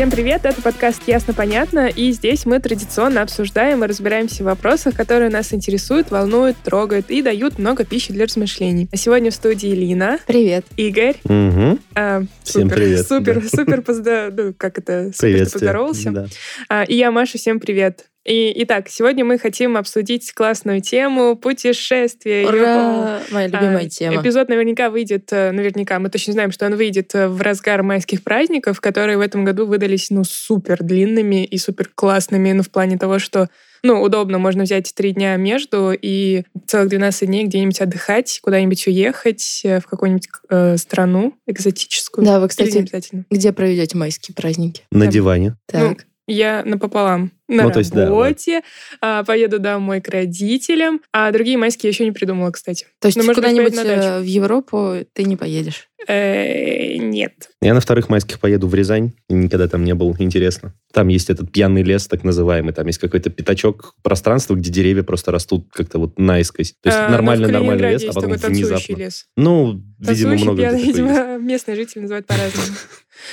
Всем привет, это подкаст «Ясно-понятно», и здесь мы традиционно обсуждаем и разбираемся в вопросах, которые нас интересуют, волнуют, трогают и дают много пищи для размышлений. А сегодня в студии Лина, Привет. Игорь, Угу. а, Всем супер, привет, Супер, да. супер, позда- ну, как это, супер поздоровался. Да. А, и я, Маша, всем привет. И, итак, сегодня мы хотим обсудить классную тему путешествия. Ура! Моя любимая А, тема. Эпизод наверняка выйдет, э, наверняка, мы точно знаем, что он выйдет э, в разгар майских праздников, которые в этом году выдались, ну, супер длинными и супер классными, ну, в плане того, что ну, удобно, можно взять три дня между и целых 12 дней где-нибудь отдыхать, куда-нибудь уехать э, в какую-нибудь э, страну экзотическую. Да, вы, кстати, обязательно. где проведете майские праздники? На Да. диване. Ну, Так. Я напополам на Ну, то есть, да, работе, а, поеду домой к родителям, а другие майские я еще не придумала, кстати. То есть ну, куда-нибудь э, в Европу ты не поедешь? Э, Нет. Я на вторых майских поеду в Рязань. Никогда там не был. Интересно. Там есть этот пьяный лес, так называемый. Там есть какой-то пятачок пространства, где деревья просто растут как-то вот наискось. То есть А, ну, в нормальный-нормальный Калининграде лес, а потом внезапно. лес. Ну, видимо, Танцующий, много пьяный, видимо, местные жители называют по-разному.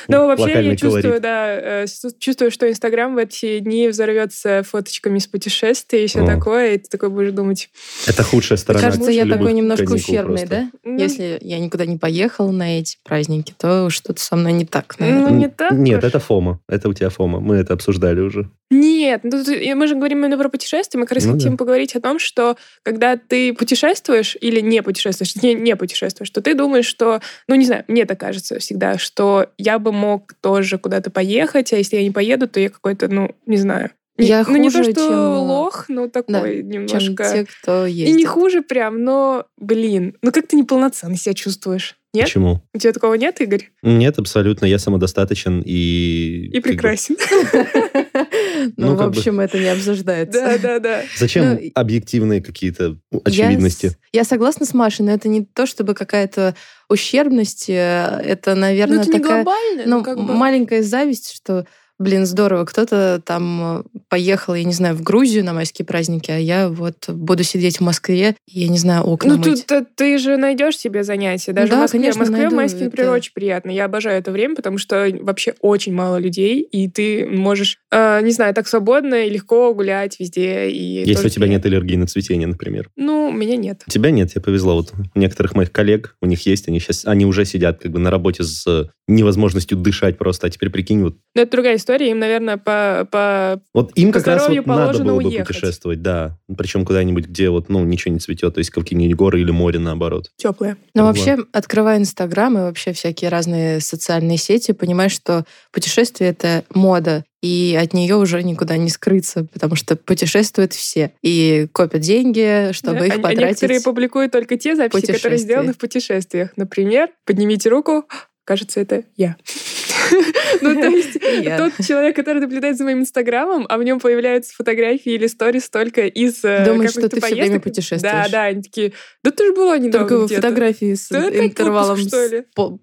Но вообще я чувствую, да, э, чувствую, что Инстаграм в эти дни взорвется фоточками с путешествий и все О. такое, и ты такой будешь думать, Это худшая сторона Кажется, я такой немножко ущербный, просто. да? ну, Если я никуда не поехала на эти праздники, то что-то со мной не так, ну, наверное. не так Нет, уж. это Фома. Это у тебя Фома. Мы это обсуждали уже. Нет, ну, тут мы же говорим именно про путешествия. Мы как раз Ну хотим да. поговорить о том, что когда ты путешествуешь или не путешествуешь, не, не путешествуешь, то ты думаешь, что, ну, не знаю, мне так кажется всегда, что я бы мог тоже куда-то поехать, а если я не поеду, то я какой-то, ну, не знаю. Не- Я ну, не то, хуже, что чем, лох, но такой Чем немножко... те, кто И ездит. не хуже прям, но, блин, ну как ты неполноценно себя чувствуешь? Нет? Почему? У тебя такого нет, Игорь? Нет, абсолютно. Я самодостаточен и... И прекрасен. Ну, Ну, в общем, это не обсуждается. Да, да, да. Зачем Ну, и- объективные какие-то очевидности? Я, согласна с Машей, но это не то, чтобы какая-то ущербность. э, Это, Ну наверное, это не такая глобально, ну, как бы... маленькая зависть, что, блин, здорово, кто-то там э, поехал, я не знаю, в Грузию на майские праздники, а я вот буду сидеть в Москве, я не знаю, окна Ну, мыть. тут э, ты же найдешь себе занятия. Даже Да, в Москве. конечно, в Москве найду. майские, например, Это- очень приятно. Я обожаю это время, потому что вообще очень мало людей, и ты можешь, э, не знаю, так свободно и легко гулять везде. И Если тоже у тебя нет аллергии на цветение, например. Ну, у меня нет. У тебя нет, тебе повезло. Вот у некоторых моих коллег, у них есть, они сейчас, они уже сидят как бы на работе с э, невозможностью дышать просто. А теперь прикинь, вот, Но это другая история. Им, наверное, по, по... вот им По как раз здоровью вот надо положено было бы уехать. путешествовать, да. Причем куда-нибудь, где вот, ну, ничего не цветет, то есть какие-нибудь горы или море, наоборот. теплое. Но Вот. вообще, открывая Инстаграм и вообще всякие разные социальные сети, понимаешь, что путешествие — это мода, и от нее уже никуда не скрыться, потому что путешествуют все и копят деньги, чтобы Да, их а- а потратить. некоторые публикуют только те записи, которые сделаны в путешествиях. Например, поднимите руку, кажется, это я. Ну, то есть, тот человек, который наблюдает за моим инстаграмом, а в нем появляются фотографии или сторис только из э, Думаешь, что ты всё время путешествуешь. Да, да, они такие, да ты же была недавно Только где-то». фотографии с интервалом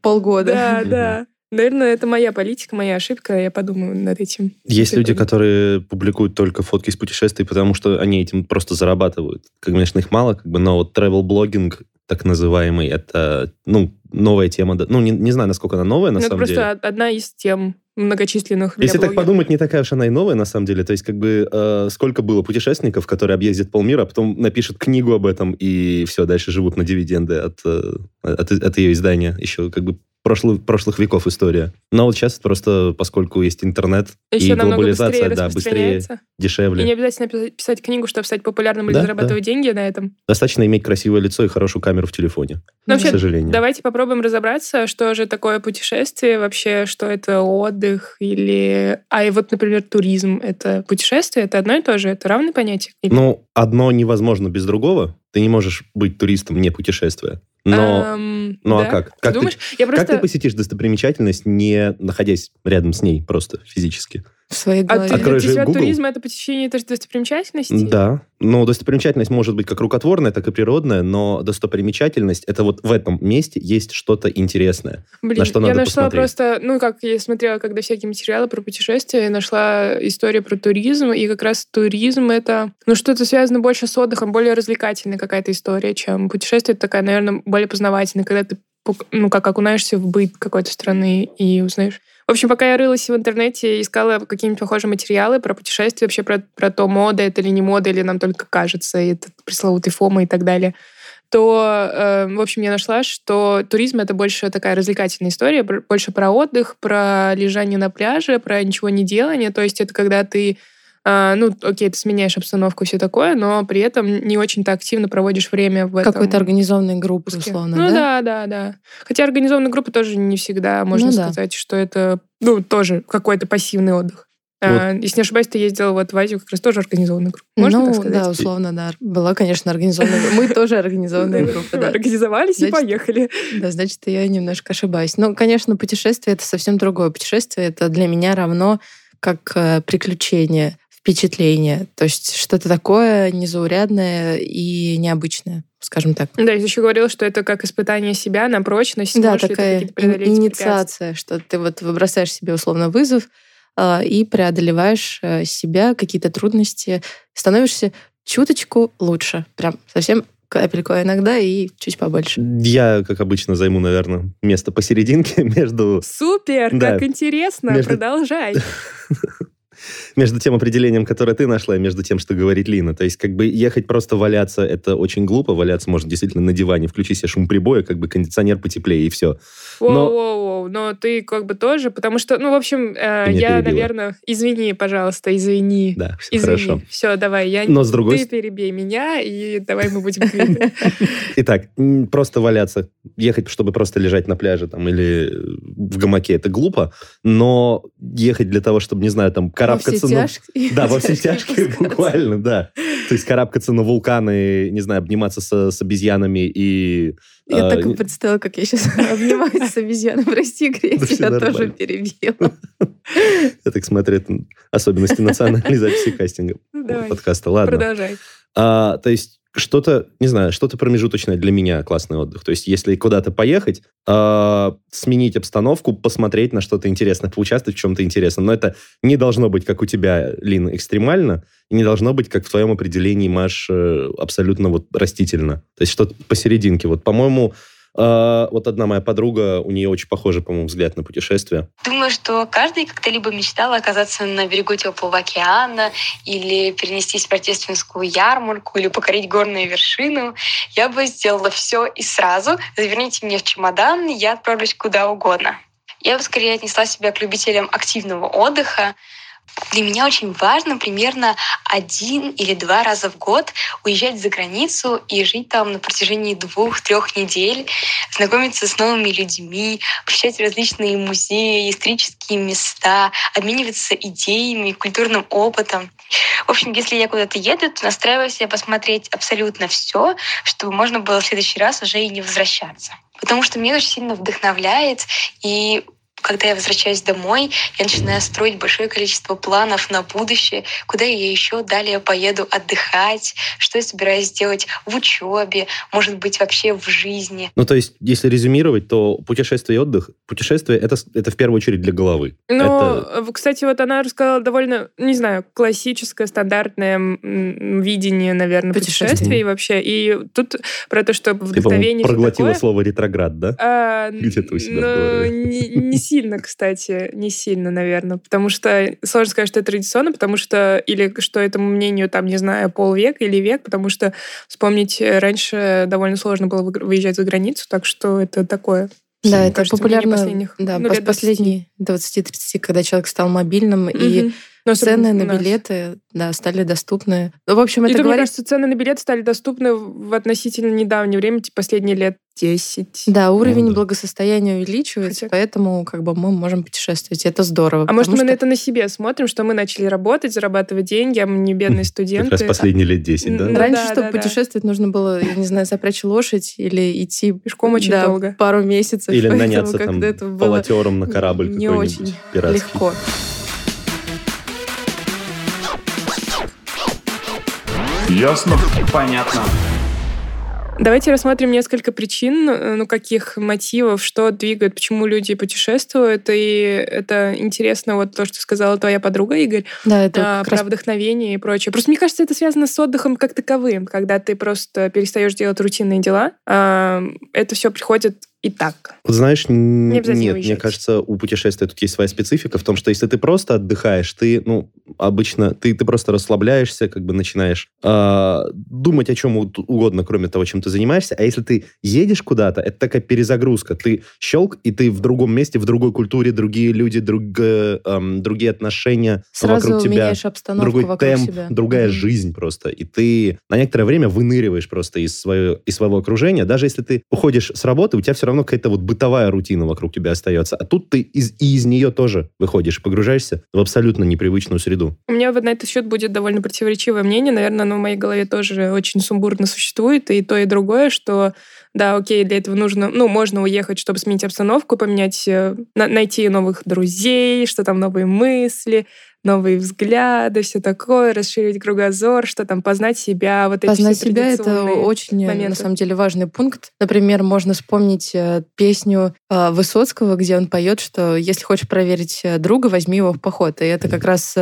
полгода. Да, да. Наверное, это моя политика, моя ошибка, я подумаю над этим. Есть люди, которые публикуют только фотки из путешествий, потому что они этим просто зарабатывают. Конечно, их мало, как бы, но вот travel-блогинг, так называемый, это, ну, новая тема. Ну, не, не знаю, насколько она новая, на Ну, это самом просто деле. од- одна из тем многочисленных Если так подумать, не такая уж она и новая, на самом деле. То есть, как бы, э, сколько было путешественников, которые объездят полмира, а потом напишут книгу об этом, и все, дальше живут на дивиденды от, э, от, от ее издания. Еще, как бы, прошлых, прошлых веков история. Но вот сейчас просто, поскольку есть интернет Еще и глобализация, быстрее да, быстрее, распространяется. И дешевле. не обязательно пи- писать книгу, чтобы стать популярным или Да, зарабатывать деньги на этом. Достаточно иметь красивое лицо и хорошую камеру в телефоне, Ну, к вообще, сожалению. Давайте попробуем разобраться, что же такое путешествие, вообще, что это отдых или... А и вот, например, туризм — это путешествие, это одно и то же, это равные понятия? Или- Ну, одно невозможно без другого. Ты не можешь быть туристом, не путешествуя. Но, Эм, ну а да? как? Ты Как ты- думаешь? Я как просто... ты посетишь достопримечательность, не находясь рядом с ней просто физически? В своей А голове. Открой для тебя Google. туризм — это посещение тоже достопримечательностей? Да. Но достопримечательность может быть как рукотворная, так и природная, но достопримечательность — это вот в этом месте есть что-то интересное. Блин, На что я надо нашла посмотреть. просто, ну, как я смотрела, когда всякие материалы про путешествия, я нашла историю про туризм, и как раз туризм — это, ну, что-то связано больше с отдыхом, более развлекательная какая-то история, чем путешествие. Это такая, наверное, более познавательная, когда ты, ну, как окунаешься в быт какой-то страны и узнаешь. В общем, пока я рылась в интернете, искала какие-нибудь похожие материалы про путешествия, вообще про, про то, мода это или не мода, или нам только кажется, и этот пресловутый фома и так далее то, э, в общем, я нашла, что туризм это больше такая развлекательная история, больше про отдых, про лежание на пляже, про ничего не делание. То есть это когда ты, ну, окей, ты сменяешь обстановку и все такое, но при этом не очень-то активно проводишь время в этом. Какой-то организованной группы, условно, Ну да? да, да, да. Хотя организованная группа тоже не всегда можно Ну да. сказать, что это, ну, тоже какой-то пассивный отдых. А, если не ошибаюсь, ты ездила вот в Азию, как раз тоже организованная группа. Можно ну, так сказать? да, условно, да. Была, конечно, организованная группа. Мы тоже организованная группа, да. Организовались и поехали. Да, значит, я немножко ошибаюсь. Ну, конечно, путешествие — это совсем другое. Путешествие — это для меня равно как э, приключение, впечатление. То есть что-то такое незаурядное и необычное, скажем так. Да, я еще говорила, что это как испытание себя на прочность. Да, такая препятствия. инициация, что ты вот бросаешь себе условно вызов а, и преодолеваешь э, себя, какие-то трудности, становишься чуточку лучше. Прям совсем капельку иногда и чуть побольше. Я, как обычно, займу, наверное, место посерединке между, Супер, Да. как интересно, Между- продолжай. между тем определением, которое ты нашла, и между тем, что говорит Лина. То есть, как бы ехать просто валяться, это очень глупо. Валяться можно действительно на диване, включи себе шум прибоя, как бы кондиционер потеплее, и все. Но- Воу-воу-воу, но ты как бы тоже, потому что, ну, в общем, э, я, перебила. наверное, извини, пожалуйста, извини. Да, все Извини. хорошо. Все, давай, я Но с другой ты перебей меня, и давай мы будем. Итак, просто валяться, ехать, чтобы просто лежать на пляже там или в гамаке, это глупо, но ехать для того, чтобы, не знаю, там, карабкаться... Во все тяжкие. Да, во все тяжкие, буквально, да. То есть карабкаться на вулканы, не знаю, обниматься со- с обезьянами и... Я а, так и представила, как я сейчас обнимаюсь с обезьяной. Прости, Грей, Да тебя тоже перебила. Я так смотрю, это особенности национальной записи кастинга Ну, подкаста. Ладно. продолжай. А, то есть что-то, не знаю, что-то промежуточное для меня классный отдых. То есть если куда-то поехать, а, сменить обстановку, посмотреть на что-то интересное, поучаствовать в чем-то интересном. Но это не должно быть, как у тебя, Лин, экстремально, и не должно быть, как в твоем определении, Маш, э, абсолютно вот растительно. То есть что-то посерединке. Вот, по-моему, а, вот одна моя подруга, у нее очень похожий, по-моему, взгляд на путешествия. Думаю, что каждый когда-либо мечтал оказаться на берегу теплого океана или перенестись в рождественскую ярмарку или покорить горную вершину. Я бы сделала все и сразу. Заверните меня в чемодан, я отправлюсь куда угодно. Я бы скорее отнесла себя к любителям активного отдыха. Для меня очень важно примерно один или два раза в год уезжать за границу и жить там на протяжении двух-трех недель, знакомиться с новыми людьми, посещать различные музеи, исторические места, обмениваться идеями, культурным опытом. В общем, если я куда-то еду, то настраиваю себя посмотреть абсолютно все, чтобы можно было в следующий раз уже и не возвращаться. Потому что меня очень сильно вдохновляет, и когда я возвращаюсь домой, я начинаю строить большое количество планов на будущее, куда я еще далее поеду отдыхать, что я собираюсь делать в учебе, может быть, вообще в жизни. Ну, то есть, если резюмировать, то путешествие и отдых, путешествие это, это в первую очередь для головы. Но, Это- э, кстати, вот она рассказала довольно, не знаю, классическое, стандартное видение, наверное, Путешествий. путешествий вообще. И тут про то, что Ты, вдохновение... всё проглотила такое. слово ретроград, да? А, Где-то у себя ну, не, не сильно, кстати, не сильно, наверное, потому что сложно сказать, что это традиционно, потому что или что этому мнению там, не знаю, полвека или век, потому что вспомнить э, раньше довольно сложно было выезжать за границу, так что это такое. Да, это кажется, популярно последних, да, ну, пос- лет 20. последние 20-30, когда человек стал мобильным, и Мгм. Ну, цены на нас. билеты да, стали доступны. Ну, в общем, И это тут, мне говорит... кажется, цены на билеты стали доступны в относительно недавнее время, типа последние лет 10. Да, уровень да. благосостояния увеличивается, Хотя- поэтому как бы мы можем путешествовать. Это здорово. А может, мы потому на что- это на себе смотрим, что мы начали работать, зарабатывать деньги, а мы не бедные студенты. Как раз последние лет 10, да? Ну Раньше, да, чтобы да, да. путешествовать, нужно было, я не знаю, запрячь лошадь или идти Пешком очень да, долго. пару месяцев. Или наняться там было полотером на корабль не очень пиратский. легко. Ясно? Понятно. Давайте рассмотрим несколько причин, э, ну, каких мотивов, что двигает, почему люди путешествуют. И это интересно, вот то, что сказала твоя подруга, Игорь, да, это а, про раз... вдохновение и прочее. Просто мне кажется, это связано с отдыхом как таковым, когда ты просто перестаешь делать рутинные дела. А, это все приходит и так. Вот знаешь, Не нет, мне уезжать. кажется, у путешествия тут есть своя специфика в том, что если ты просто отдыхаешь, ты, ну, обычно, ты, ты просто расслабляешься, как бы начинаешь а, думать о чем угодно, кроме того, чем ты занимаешься. А если ты едешь куда-то, это такая перезагрузка. Ты щелк, и ты в другом месте, в другой культуре, другие люди, друг- эм, другие отношения сразу вокруг тебя. меняешь обстановку другой вокруг темп, себя. другая Мгм. жизнь просто. И ты на некоторое время выныриваешь просто из, своего, из своего окружения. Даже если ты уходишь с работы, у тебя все равно какая-то вот бытовая рутина вокруг тебя остается. А тут ты из, и из нее тоже выходишь, погружаешься в абсолютно непривычную среду. У меня вот на этот счет будет довольно противоречивое мнение. Наверное, оно в моей голове тоже очень сумбурно существует. И то, и другое, что да, окей, для этого нужно, ну, можно уехать, чтобы сменить обстановку, поменять, э, на- найти новых друзей, что там новые мысли, новые взгляды, все такое, расширить кругозор, что там, познать себя, вот эти Познать все себя — это очень, э, на моменты. самом деле, важный пункт. Например, можно вспомнить э, песню э, Высоцкого, где он поет, что если хочешь проверить друга, возьми его в поход. И это как раз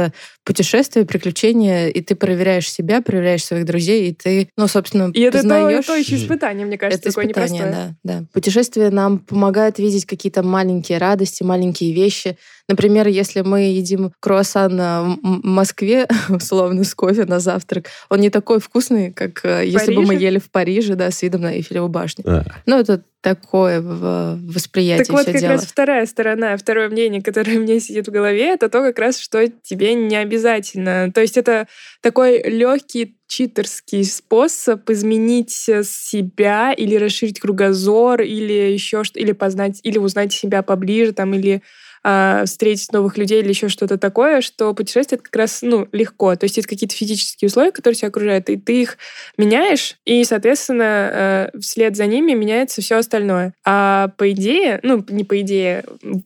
путешествие, приключения, и ты проверяешь себя, проверяешь своих друзей, и ты, ну, собственно, И это то, познаешь... то еще испытание, мне кажется, Это такое испытание, непростое. да, да. Путешествие нам помогает видеть какие-то маленькие радости, маленькие вещи. Например, если мы едим круассан а, в Москве, условно, с кофе на завтрак, он не такой вкусный, как э, если бы мы Париже? ели в Париже, да, с видом на Эйфелеву башню. А, Ну, это такое в- восприятие Так вот, как дело. раз вторая сторона, второе мнение, которое у меня сидит в голове, это то, как раз, что тебе не обязательно. То есть это такой легкий читерский способ изменить э, себя или расширить кругозор, или еще что или познать, или узнать себя поближе, там, или а, встретить новых людей или еще что-то такое, что путешествие это как раз ну, легко. То есть это какие-то физические условия, которые тебя окружают, и ты их меняешь, и, соответственно, э, вслед за ними меняется все остальное. А по идее, ну, не по идее,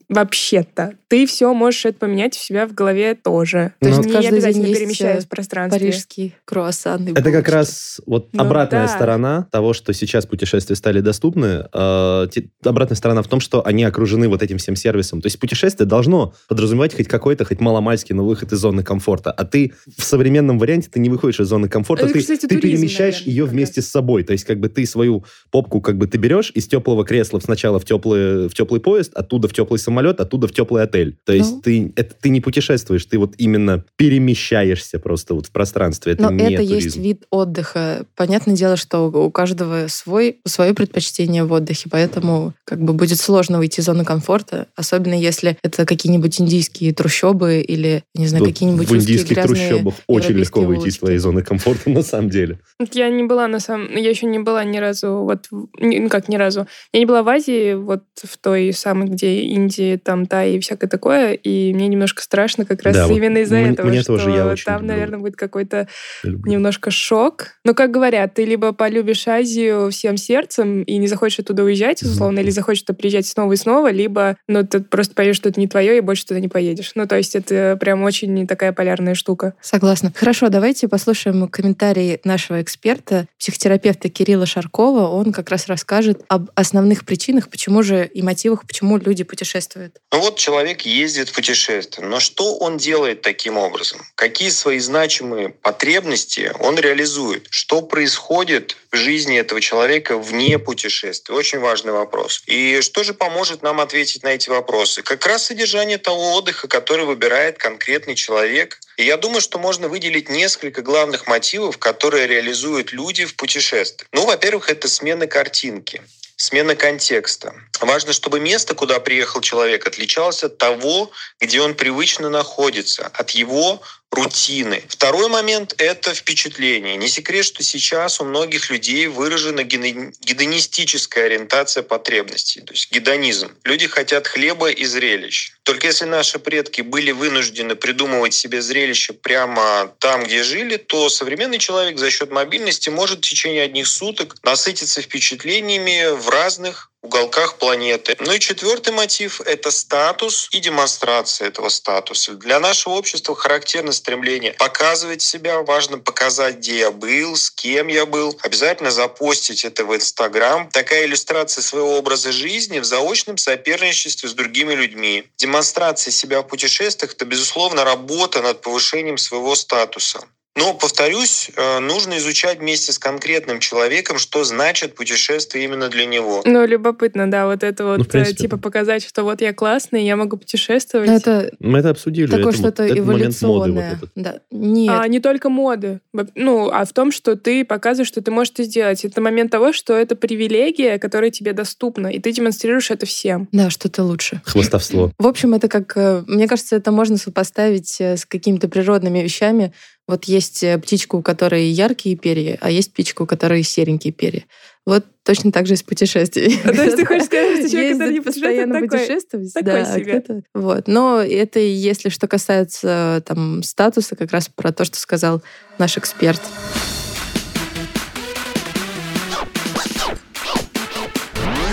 вообще-то, ты все можешь это поменять у себя в голове тоже. То Ну, есть не каждый день обязательно есть, перемещаясь э, в пространстве. Парижский круассан. Это как раз вот Ну обратная да. сторона того, что сейчас путешествия стали доступны. Э, обратная сторона в том, что они окружены вот этим всем сервисом. То есть путешествие должно подразумевать хоть какой-то, хоть маломальский, но выход из зоны комфорта. А ты в современном варианте ты не выходишь из зоны комфорта, Это, ты, кстати, ты туризм, перемещаешь наверное, ее вместе с собой. То есть как бы ты свою попку как бы ты берешь из теплого кресла сначала в теплый, в теплый поезд, оттуда в теплый самолет, оттуда в теплый отель. То есть Ну. ты, это, ты не путешествуешь, ты вот именно перемещаешься просто вот в пространстве. Это Но не это туризм. есть вид отдыха. Понятное дело, что у каждого свой, свое предпочтение в отдыхе, поэтому как бы будет сложно выйти из зоны комфорта, особенно если это какие-нибудь индийские трущобы или, не знаю, Вот какие-нибудь в индийских трущобах очень легко выйти из улочки. твоей зоны комфорта, на самом деле. Вот Я не была на самом... Я еще не была ни разу... Вот, ну как ни разу. Я не была в Азии, вот в той самой, где Индия, там, Тай и всякое такое, и мне немножко страшно как раз Да, вот именно из-за мне- этого, мне что тоже, я очень там, люблю. наверное, будет какой-то немножко шок. Но, как говорят, ты либо полюбишь Азию всем сердцем и не захочешь оттуда уезжать, условно, или захочешь туда приезжать снова и снова, либо, ну, ты просто поймешь, что это не твое, и больше туда не поедешь. Ну, то есть это прям очень такая полярная штука. Согласна. Хорошо, давайте послушаем комментарий нашего эксперта, психотерапевта Кирилла Шаркова. Он как раз расскажет об основных причинах, почему же и мотивах, почему люди путешествуют. Ну вот человек ездит в путешествие, но что он делает таким образом? Какие свои значимые потребности он реализует? Что происходит в жизни этого человека вне путешествия? Очень важный вопрос. И что же поможет нам ответить на эти вопросы? Как раз содержание того отдыха, который выбирает конкретный человек. И я думаю, что можно выделить несколько главных мотивов, которые реализуют люди в путешествии. Ну, во-первых, это смена картинки. Смена контекста. Важно, чтобы место, куда приехал человек, отличалось от того, где он привычно находится, от его рутины. Второй момент — это впечатление. Не секрет, что сейчас у многих людей выражена гедони- гедонистическая ориентация потребностей, то есть гедонизм. Люди хотят хлеба и зрелищ. Только если наши предки были вынуждены придумывать себе зрелище прямо там, где жили, то современный человек за счет мобильности может в течение одних суток насытиться впечатлениями в разных уголках планеты. Ну и четвертый мотив – это статус и демонстрация этого статуса. Для нашего общества характерно стремление показывать себя, важно показать, где я был, с кем я был, обязательно запостить это в Инстаграм. Такая иллюстрация своего образа жизни в заочном соперничестве с другими людьми. Демонстрация себя в путешествиях – это, безусловно, работа над повышением своего статуса. Но, повторюсь, э, нужно изучать вместе с конкретным человеком, что значит путешествие именно для него. Ну, любопытно, да, вот это вот, Ну, принципе, типа, показать, что вот я классный, я могу путешествовать. Ну, это Мы это обсудили. такое это, вот- что-то это момент моды вот эволюционное. этот. Да. Нет. А не только моды. Ну, а в том, что ты показываешь, что ты можешь это сделать. Это момент того, что это привилегия, которая тебе доступна, и ты демонстрируешь это всем. Да, что-то лучше. Хвостовство. В общем, это как, э, мне кажется, это можно сопоставить с какими-то природными вещами. Вот есть э, птичка, у которой яркие перья, а есть птичка, у которой серенькие перья. Вот точно так же и с путешествиями. А то есть ты хочешь сказать, что человек, который не постоянно путешествует, такой, путешествовать, такой да, себе. Вот. Но это и если что касается там статуса, как раз про то, что сказал наш эксперт.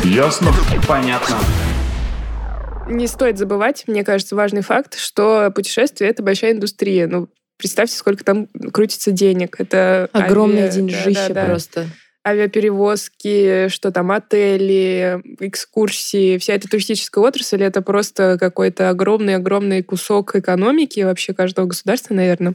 Ясно? Понятно. Не стоит забывать, мне кажется, важный факт, что путешествие — это большая индустрия. Ну, представьте, сколько там крутится денег. Это Огромное авиа- деньжище да-да-да. просто. авиаперевозки, что там отели, экскурсии, вся эта туристическая отрасль, это просто какой-то огромный-огромный кусок экономики вообще каждого государства, наверное.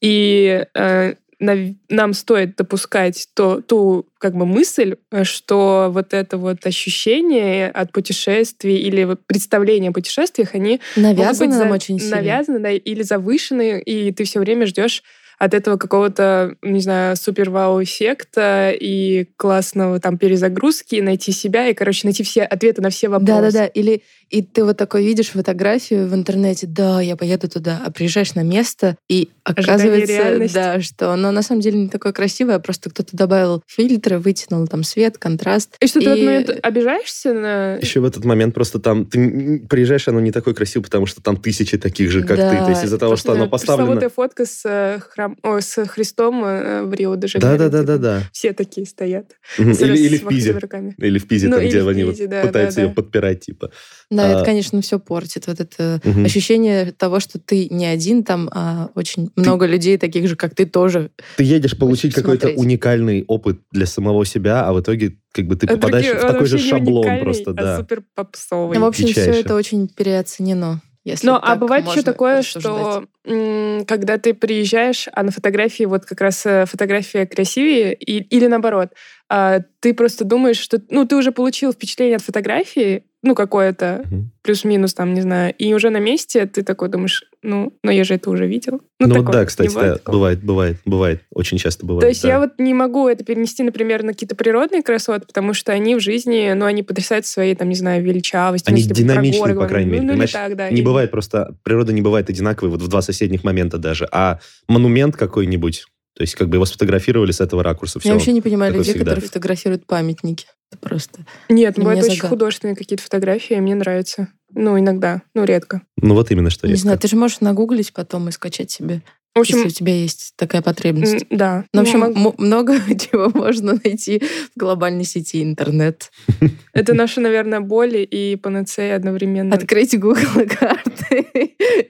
И э, нам стоит допускать то, ту как бы мысль, что вот это вот ощущение от путешествий или вот представление о путешествиях, они могут Навязано быть нам за- очень сильно. навязаны, да, или завышены, и ты все время ждешь от этого какого-то, не знаю, супер-вау-эффекта и классного там перезагрузки, найти себя и, короче, найти все ответы на все вопросы. Да-да-да. Или и ты вот такой видишь фотографию в интернете, да, я поеду туда, а приезжаешь на место, и оказывается, да, что оно на самом деле не такое красивое, просто кто-то добавил фильтры, вытянул там свет, контраст. И что ты в этот И- момент обижаешься на... Еще в этот момент просто там ты приезжаешь, оно не такое красиво, потому что там тысячи таких же, как Да. ты. То есть из-за того, что оно поставлено... Пресловутая фотка с, э, храм... Ой, с Христом э, в Рио-де-Жанейро. Да, да, да, типа. да, да. Все такие стоят. Или, или в Пизе. руками. Или в Пизе, Ну, там, где они вот Пизе, да, пытаются да, ее да. подпирать, типа. Да, А- это, конечно, все портит. Вот это Мгм. ощущение того, что ты не один там, а очень много людей, таких же, как ты, тоже. Ты едешь получить какой-то уникальный опыт для самого себя, а в итоге как бы ты А попадаешь другие- в такой же шаблон просто, а да. супер попсовый. Ну, в общем, все Дичайше. это очень переоценено. Если Ну, а бывает еще такое, что м, когда ты приезжаешь, а на фотографии вот как раз э, фотография красивее, и, или наоборот, а, ты просто думаешь, что ну ты уже получил впечатление от фотографии, ну какое-то Мгм. плюс-минус там, не знаю, и уже на месте ты такой думаешь, ну, но я же это уже видел. Ну, вот такое, да, кстати, бывает да, такого? бывает, бывает, бывает, очень часто бывает. То есть да. я вот не могу это перенести, например, на какие-то природные красоты, потому что они в жизни, ну, они потрясают своей, там, не знаю, величавостью. Они ну, динамичны, по крайней мере, Ну, ну, понимаешь? так, да. Не или- бывает просто, природа не бывает одинаковой вот в два соседних момента даже, а монумент какой-нибудь, то есть как бы его сфотографировали с этого ракурса. Я Все. вообще не понимаю людей, всегда. которые фотографируют памятники. Это просто... Нет, бывают меня очень художественные какие-то фотографии, и мне нравится. Ну, иногда, ну, редко. Ну вот именно что Не знаю, ты же можешь нагуглить потом и скачать себе, В общем, если у тебя есть такая потребность. да. Ну, в общем, могу- м- много чего можно найти в глобальной сети интернет. это наша, наверное, боль и панацея одновременно. Открыть Google карты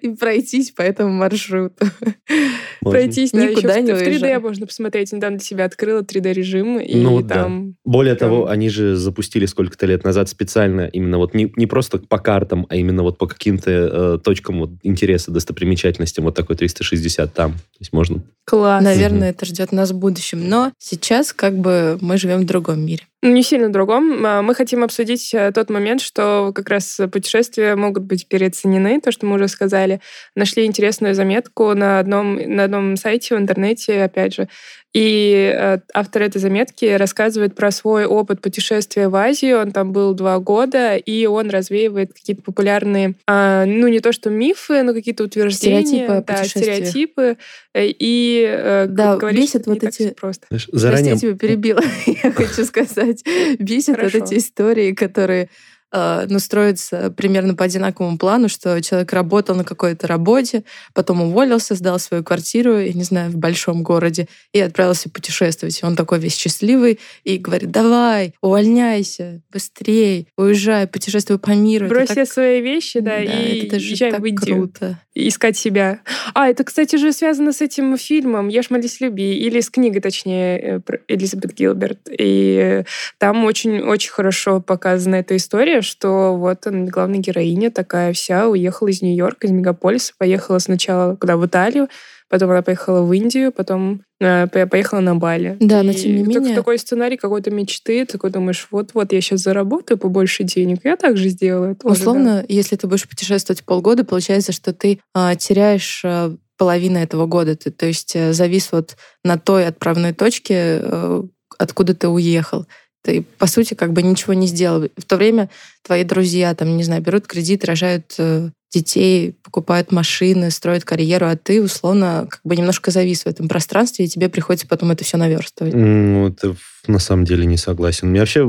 и пройтись по этому маршруту. Можно. Пройтись, да, Никуда еще в, не в 3D уезжай. можно посмотреть. Недавно для себя открыла 3D-режим, и Ну, да. там... Более Прям- того, они же запустили сколько-то лет назад специально именно вот не, не просто по картам, а именно вот по каким-то э, точкам вот интереса, достопримечательностям, вот такой 360 там. То есть можно... Класс. Наверное, это ждет нас в будущем. Но сейчас как бы мы живем в другом мире. Ну, Не сильно другом. А, Мы хотим обсудить э, тот момент, что как раз путешествия могут быть переоценены, то, что мы уже сказали. Нашли интересную заметку на одном, на одном сайте в интернете, опять же. И э, автор этой заметки рассказывает про свой опыт путешествия в Азию. Он там был два года, и он развеивает какие-то популярные, а, ну, не то что мифы, но какие-то утверждения. Стереотипы да, стереотипы. Э, И э, Да, говорит, бесит что вот эти- просто. Знаешь, Прости, заранее... тебя перебила. Я хочу сказать, бесит вот эти истории, которые э, ну, строится примерно по одинаковому плану, что человек работал на какой-то работе, потом уволился, сдал свою квартиру, я не знаю, в большом городе, и отправился путешествовать. И он такой весь счастливый и говорит, давай, увольняйся, быстрей, уезжай, путешествуй по миру. Брось все так- свои вещи, да, Да, и это же езжай так в Индию. круто. Искать себя. А, это, кстати, же связано с этим фильмом «Ешь, молись, люби», или с книгой, точнее, э, про Элизабет Гилберт. И э, там очень-очень хорошо показана эта история, что вот она, главная героиня такая вся уехала из Нью-Йорка, из мегаполиса, поехала сначала куда в Италию, потом она поехала в Индию, потом э, по- поехала на Бали. Да, но тем не менее- такой сценарий какой-то мечты, такой думаешь, вот-вот я сейчас заработаю побольше денег, я также сделаю. тоже, да. Условно, если ты будешь путешествовать полгода, получается, что ты а, теряешь а, половину этого года. Ты, то есть э, завис вот на той отправной точке, э, откуда ты уехал. Ты, по сути, как бы ничего не сделал. В то время твои друзья, там, не знаю, берут кредит, рожают э, детей, покупают машины, строят карьеру, а ты, условно, как бы немножко завис в этом пространстве, и тебе приходится потом это все наверстывать. Ну, это на самом деле не согласен. У меня вообще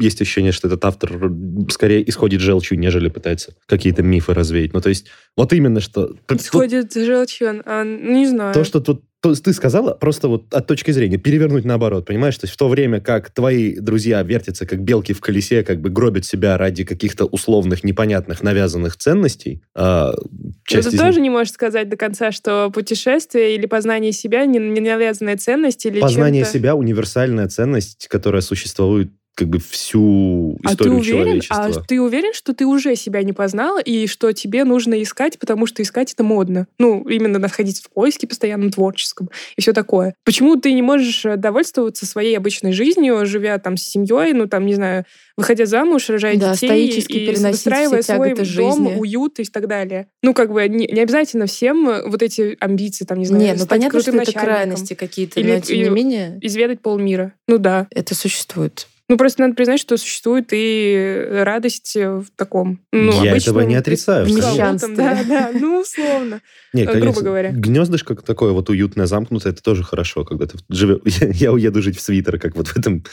есть ощущение, что этот автор скорее исходит желчью, нежели пытается какие-то мифы развеять. Ну, то есть, вот именно что... тут- Сходит желчью, а, не знаю. То, что тут то ты сказала, просто вот от точки зрения, перевернуть наоборот, понимаешь? То есть в то время, как твои друзья вертятся, как белки в колесе, как бы гробят себя ради каких-то условных, непонятных, навязанных ценностей, а, Но часть ты из тоже не можешь сказать до конца, что путешествие или познание себя не, не навязанная ценность или познание себя универсальная ценность, которая существует как бы всю А ты историю уверен? человечества. А ты уверен, что ты уже себя не познал и что тебе нужно искать, потому что искать это модно? Ну, именно находиться в поиске постоянно творческом и все такое. Почему ты не можешь э, довольствоваться своей обычной жизнью, живя там с семьей, ну там, не знаю, выходя замуж, рожая Да, детей и выстраивая свой дом, жизни. уют и так далее. Ну, как бы не, не обязательно всем э, вот эти амбиции, там, не знаю, Не, ну понятно, что это крайности какие-то, но тем не менее Изведать полмира. Ну да. это существует. Ну, просто надо признать, что существует и радость в таком, ну, Я обычном этого не отрицаю, пресловутом, конечно. Да, да, ну, условно. Не, э, грубо конечно, говоря. Гнездышко такое вот уютное, замкнутое, это тоже хорошо, когда ты живешь... Я, уеду жить в свитер, как вот в этом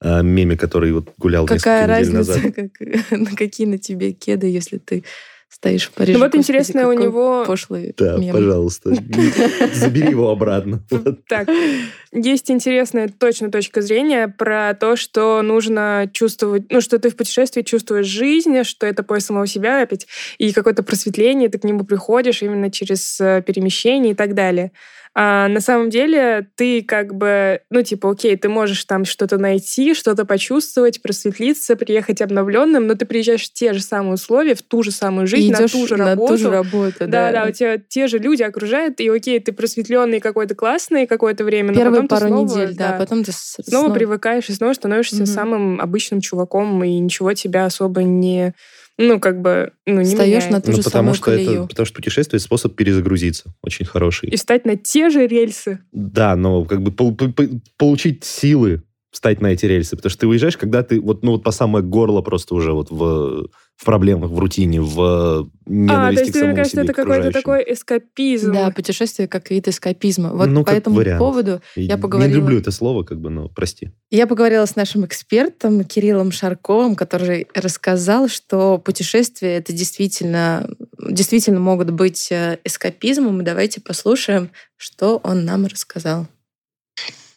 а, меме, который вот гулял Какая несколько недель разница, назад. как- на какие на тебе кеды, если ты стоишь в Париже? Ну, вот Господи, интересно, у него... пошлый Да, мем. пожалуйста, забери его обратно. Так, есть интересная точно точка зрения про то, что нужно чувствовать, ну, что ты в путешествии чувствуешь жизнь, что это поиск самого себя опять, и какое-то просветление, ты к нему приходишь именно через э, перемещение и так далее. А на самом деле ты как бы, ну, типа, окей, ты можешь там что-то найти, что-то почувствовать, просветлиться, приехать обновленным, но ты приезжаешь в те же самые условия, в ту же самую жизнь, на ту же на работу. ту же работу, Да, да. да, у тебя те же люди окружают, и окей, ты просветленный какой-то классный какое-то время, но Первые потом ты пару снова, недель, да, потом ты с- снова, привыкаешь и снова становишься Мгм. самым обычным чуваком, и ничего тебя особо не, ну, как бы, ну, не Встаешь меняет. на ту Ну, же потому самую что это, колею. потому что путешествие способ перезагрузиться, очень хороший. И встать на те же рельсы. Да, но как бы пол- по- по- получить силы встать на эти рельсы, потому что ты уезжаешь, когда ты вот, ну, вот по самое горло просто уже вот в, в проблемах, в рутине, в а, то ненависти есть к самому мне кажется, себе это какой-то такой эскапизм. Да, путешествие как вид эскапизма. Вот Ну, по как этому вариант. поводу я поговорила- Не люблю это слово, как бы, но прости. я поговорила с нашим экспертом Кириллом Шарковым, который рассказал, что путешествия это действительно, действительно могут быть э, эскапизмом. И давайте послушаем, что он нам рассказал.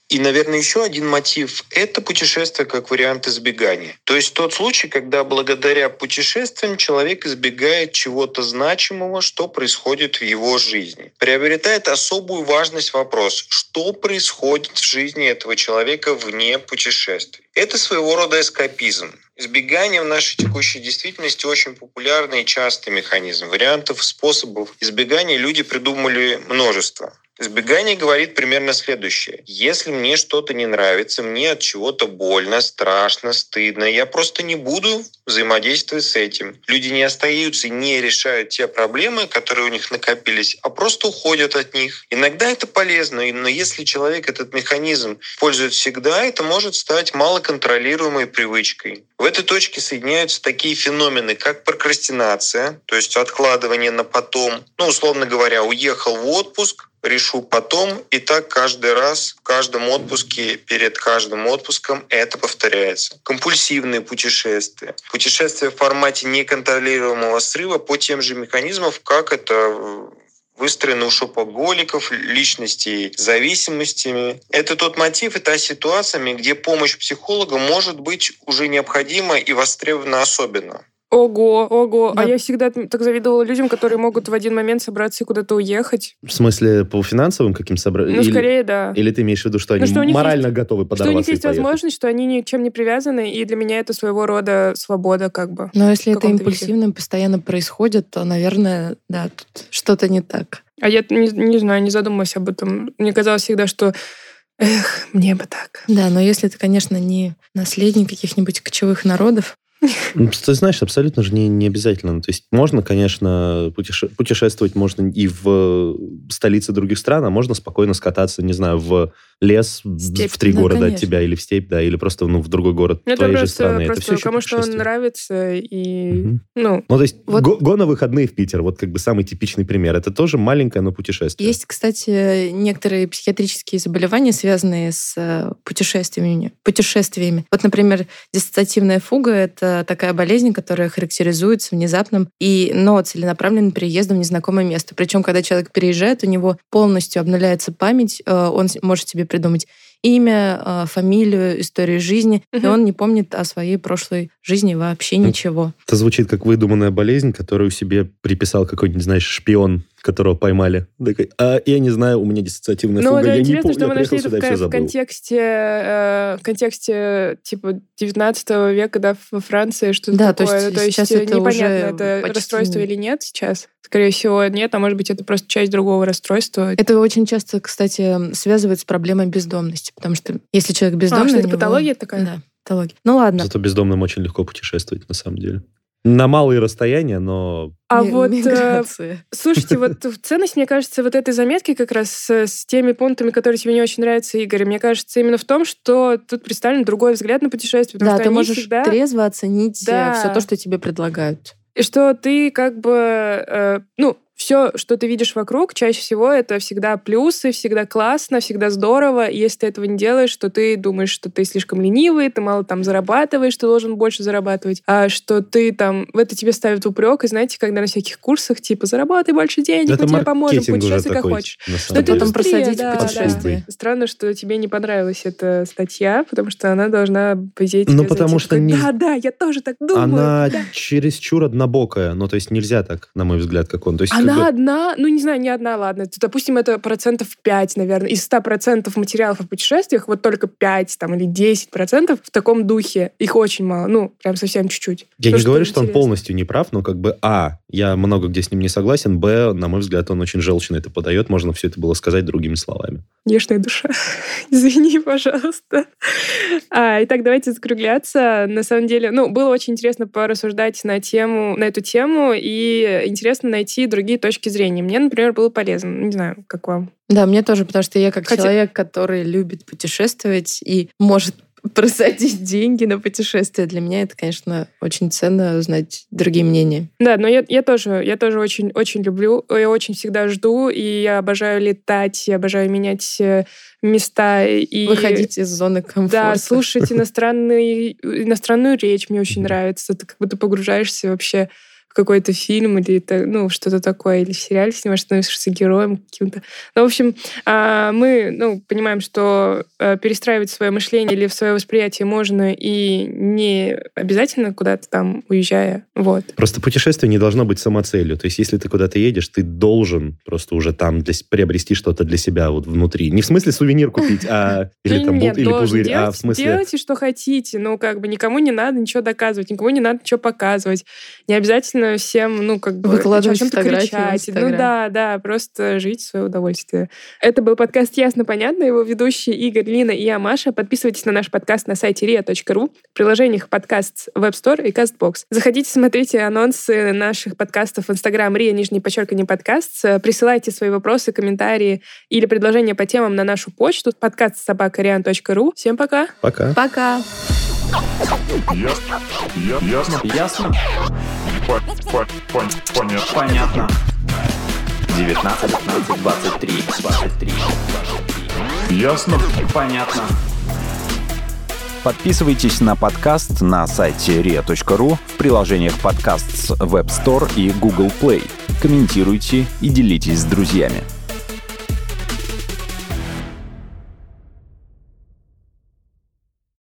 И, наверное, еще один мотив – это путешествие как вариант избегания. То есть тот случай, когда благодаря путешествиям человек избегает чего-то значимого, что происходит в его жизни. Приобретает особую важность вопрос, что происходит в жизни этого человека вне путешествий. Это своего рода эскапизм. Избегание в нашей текущей действительности очень популярный и частый механизм. Вариантов, способов избегания люди придумали множество. Избегание говорит примерно следующее. Если мне что-то не нравится, мне от чего-то больно, страшно, стыдно, я просто не буду взаимодействовать с этим. Люди не остаются не решают те проблемы, которые у них накопились, а просто уходят от них. Иногда это полезно, но если человек этот механизм пользует всегда, это может стать малоконтролируемой привычкой. В этой точке соединяются такие феномены, как прокрастинация, то есть откладывание на потом. Ну, условно говоря, уехал в отпуск, решу потом. И так каждый раз, в каждом отпуске, перед каждым отпуском это повторяется. Компульсивные путешествия. Путешествия в формате неконтролируемого срыва по тем же механизмам, как это выстроена у шопоголиков, личностей зависимостями. Это тот мотив и та ситуация, где помощь психолога может быть уже необходима и востребована особенно. Ого, ого. Да. А я всегда так завидовала людям, которые могут в один момент собраться и куда-то уехать. В смысле, по финансовым каким собрать? Ну, скорее, да. Или ты имеешь в виду, что Ну, они что морально есть- готовы Что у них подорваться есть поехать? возможность, что они ничем не привязаны, и для меня это своего рода свобода, как бы. Но если это каком-то виде. импульсивно постоянно происходит, то, наверное, да, тут что-то не так. А я не, не знаю, не задумывалась об этом. Мне казалось всегда, что эх, мне бы так. Да, но если ты, конечно, не наследник каких-нибудь кочевых народов, Ну, Ты знаешь, абсолютно же не, не обязательно. То есть можно, конечно, путеше- путешествовать можно и в столице других стран, а можно спокойно скататься, не знаю, в лес Степь. в три Да, города от конечно. тебя или в степь, да, или просто ну, в другой город Ну, Это твоей же просто, страны. это просто все еще кому что путешествие. нравится, и, Мгм. ну, Ну, то есть Вот- го, го на выходные в Питер, вот как бы самый типичный пример. Это тоже маленькое, но путешествие. Есть, кстати, некоторые психиатрические заболевания, связанные с э, путешествиями. путешествиями. Вот, например, диссоциативная фуга — это такая болезнь, которая характеризуется внезапным и, но целенаправленным переездом в незнакомое место. Причем, когда человек переезжает, у него полностью обнуляется память, э, он может себе придумать имя, э, фамилию, историю жизни, и Мгм. он не помнит о своей прошлой жизни вообще Ну, ничего. Это звучит как выдуманная болезнь, которую себе приписал какой-нибудь, знаешь, шпион, которого поймали. Такой, а я не знаю, у меня диссоциативная Ну, фуга, это я не помню, что я мы нашли это сюда в, и в контексте, э, в контексте типа 19 века, да, во Франции, что Да, то такое. есть то есть сейчас э, это непонятно, уже это почти расстройство или нет сейчас. Скорее всего, нет, а может быть, это просто часть другого расстройства. Это очень часто, кстати, связывают с проблемой бездомности, потому что если человек бездомный... а, что это него- патология такая? Да, патология. Ну ладно. Зато бездомным очень легко путешествовать, на самом деле. На малые расстояния, но А Ми- вот, э, слушайте, вот ценность, мне кажется, вот этой заметки как раз с, с теми пунктами, которые тебе не очень нравятся, Игорь, мне кажется, именно в том, что тут представлен другой взгляд на путешествие. Да, ты можешь всегда- трезво оценить Да. все то, что тебе предлагают. И что ты как бы, э, ну, все, что ты видишь вокруг, чаще всего это всегда плюсы, всегда классно, всегда здорово. И если ты этого не делаешь, то ты думаешь, что ты слишком ленивый, ты мало там зарабатываешь, ты должен больше зарабатывать, а что ты там, в это тебе ставят упрек, и знаете, когда на всяких курсах, типа, заработай больше денег, это мы тебе поможем, путешествуй как такой. хочешь. Но деле. потом индустрия, просадить да, в да. Странно, что тебе не понравилась эта статья, потому что она должна, по идее, Ну, потому зайти что такой, не- Да, да, я тоже так думаю. Она да». чересчур однобокая. Ну, то есть нельзя так, на мой взгляд, как он. То есть, Она бы- одна, ну не знаю, не одна, ладно. Допустим, это процентов 5, наверное. Из 100 процентов материалов о путешествиях, вот только 5 там, или 10 процентов в таком духе. Их очень мало. Ну, прям совсем чуть-чуть. Я То, не говорю, что он полностью не прав, но как бы, а, я много где с ним не согласен, б, на мой взгляд, он очень желчно это подает, можно все это было сказать другими словами. Нежная душа. Извини, пожалуйста. А, итак, давайте закругляться. На самом деле, ну, было очень интересно порассуждать на тему, на эту тему, и интересно найти другие точки зрения. Мне, например, было полезно. Не знаю, как вам. Да, мне тоже, потому что я как Хотя- человек, который любит путешествовать и может просадить деньги на путешествия, для меня это, конечно, очень ценно узнать другие мнения. Да, но я, я тоже, я тоже очень, очень люблю, я очень всегда жду, и я обожаю летать, я обожаю менять э, места и Выходить из зоны комфорта. Да, слушать иностранный, иностранную речь мне очень нравится. Ты как будто погружаешься вообще в какой-то фильм или ну, что-то такое, или в сериале снимаешь, становишься героем каким-то. Ну, в общем, а, мы ну, понимаем, что э, перестраивать свое мышление или свое восприятие можно и не обязательно куда-то там уезжая. Вот. Просто путешествие не должно быть самоцелью. То есть, если ты куда-то едешь, ты должен просто уже там для приобрести что-то для себя вот внутри. Не в смысле сувенир купить, а или там Нет, или пузырь, а в смысле... Делайте, что хотите. Ну, как бы никому не надо ничего доказывать, никому не надо ничего показывать. Не обязательно всем, ну, как бы Выкладывать чем-то кричать. Ну да, да, просто жить в свое удовольствие. Это был подкаст «Ясно, понятно». Его ведущие Игорь, Лина и я, Маша. Подписывайтесь на наш подкаст на сайте ria.ru, в приложениях подкаст Web Store и CastBox. Заходите, смотрите анонсы наших подкастов в Instagram ria, нижний подчеркивание подкаст. Присылайте свои вопросы, комментарии или предложения по темам на нашу почту подкаст собакариан.ру. Всем пока! Пока. Пока! Ясно? Ясно? Ясно? По- по- пон- Понятно. Понятно. 19, 19, 23, 23. Ясно? Понятно. Подписывайтесь на подкаст на сайте ria.ru в приложениях подкаст с Web Store и Google Play. Комментируйте и делитесь с друзьями.